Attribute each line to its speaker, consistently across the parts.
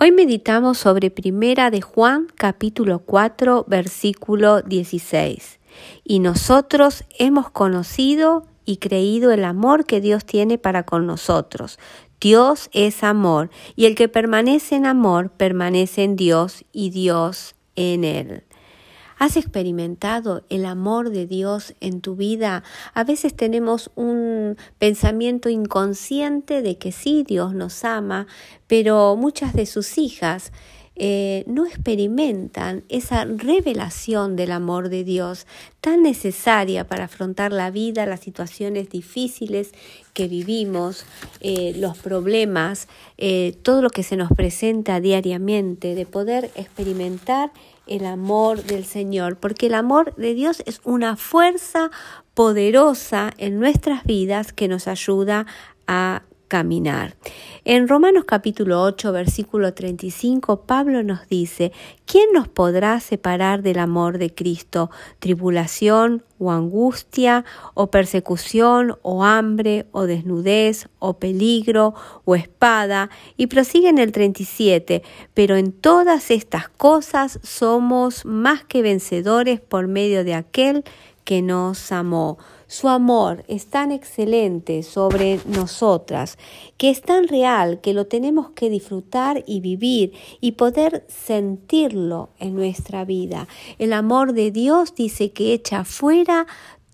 Speaker 1: Hoy meditamos sobre Primera de Juan capítulo 4 versículo 16. Y nosotros hemos conocido y creído el amor que Dios tiene para con nosotros. Dios es amor y el que permanece en amor permanece en Dios y Dios en él. ¿Has experimentado el amor de Dios en tu vida? A veces tenemos un pensamiento inconsciente de que sí, Dios nos ama, pero muchas de sus hijas eh, no experimentan esa revelación del amor de Dios tan necesaria para afrontar la vida, las situaciones difíciles que vivimos, eh, los problemas, eh, todo lo que se nos presenta diariamente, de poder experimentar el amor del Señor, porque el amor de Dios es una fuerza poderosa en nuestras vidas que nos ayuda a caminar. En Romanos capítulo 8, versículo 35, Pablo nos dice, ¿quién nos podrá separar del amor de Cristo? ¿Tribulación o angustia o persecución o hambre o desnudez o peligro o espada? Y prosigue en el 37, pero en todas estas cosas somos más que vencedores por medio de aquel que nos amó. Su amor es tan excelente sobre nosotras, que es tan real que lo tenemos que disfrutar y vivir y poder sentirlo en nuestra vida. El amor de Dios dice que echa fuera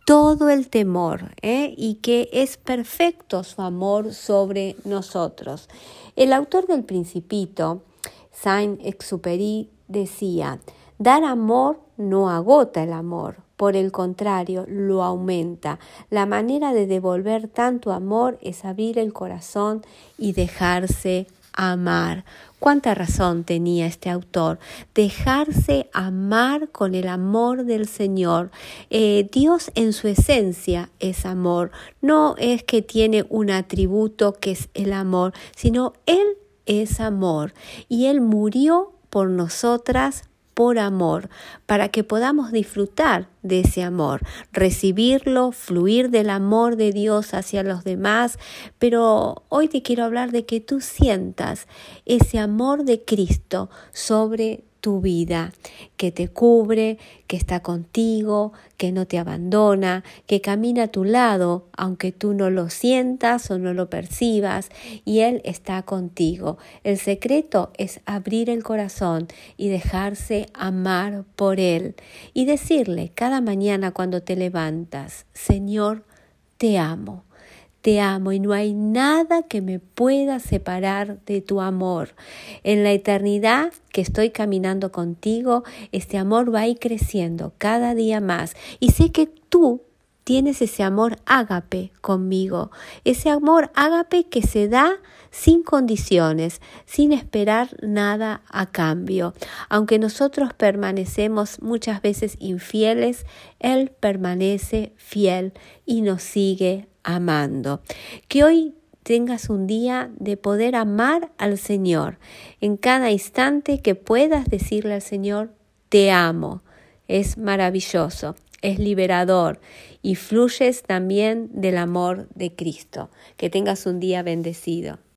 Speaker 1: todo el temor ¿eh? y que es perfecto su amor sobre nosotros. El autor del Principito, Saint-Exupéry, decía, dar amor no agota el amor, por el contrario, lo aumenta. La manera de devolver tanto amor es abrir el corazón y dejarse amar. Cuánta razón tenía este autor. Dejarse amar con el amor del Señor. Eh, Dios en su esencia es amor. No es que tiene un atributo que es el amor, sino Él es amor. Y Él murió por nosotras por amor, para que podamos disfrutar de ese amor, recibirlo, fluir del amor de Dios hacia los demás. Pero hoy te quiero hablar de que tú sientas ese amor de Cristo sobre tu vida, que te cubre, que está contigo, que no te abandona, que camina a tu lado, aunque tú no lo sientas o no lo percibas, y Él está contigo. El secreto es abrir el corazón y dejarse amar por Él y decirle cada mañana cuando te levantas, Señor, te amo te amo y no hay nada que me pueda separar de tu amor. En la eternidad que estoy caminando contigo, este amor va a ir creciendo cada día más y sé que tú tienes ese amor ágape conmigo, ese amor ágape que se da sin condiciones, sin esperar nada a cambio. Aunque nosotros permanecemos muchas veces infieles, Él permanece fiel y nos sigue amando. Que hoy tengas un día de poder amar al Señor. En cada instante que puedas decirle al Señor, te amo. Es maravilloso, es liberador y fluyes también del amor de Cristo. Que tengas un día bendecido.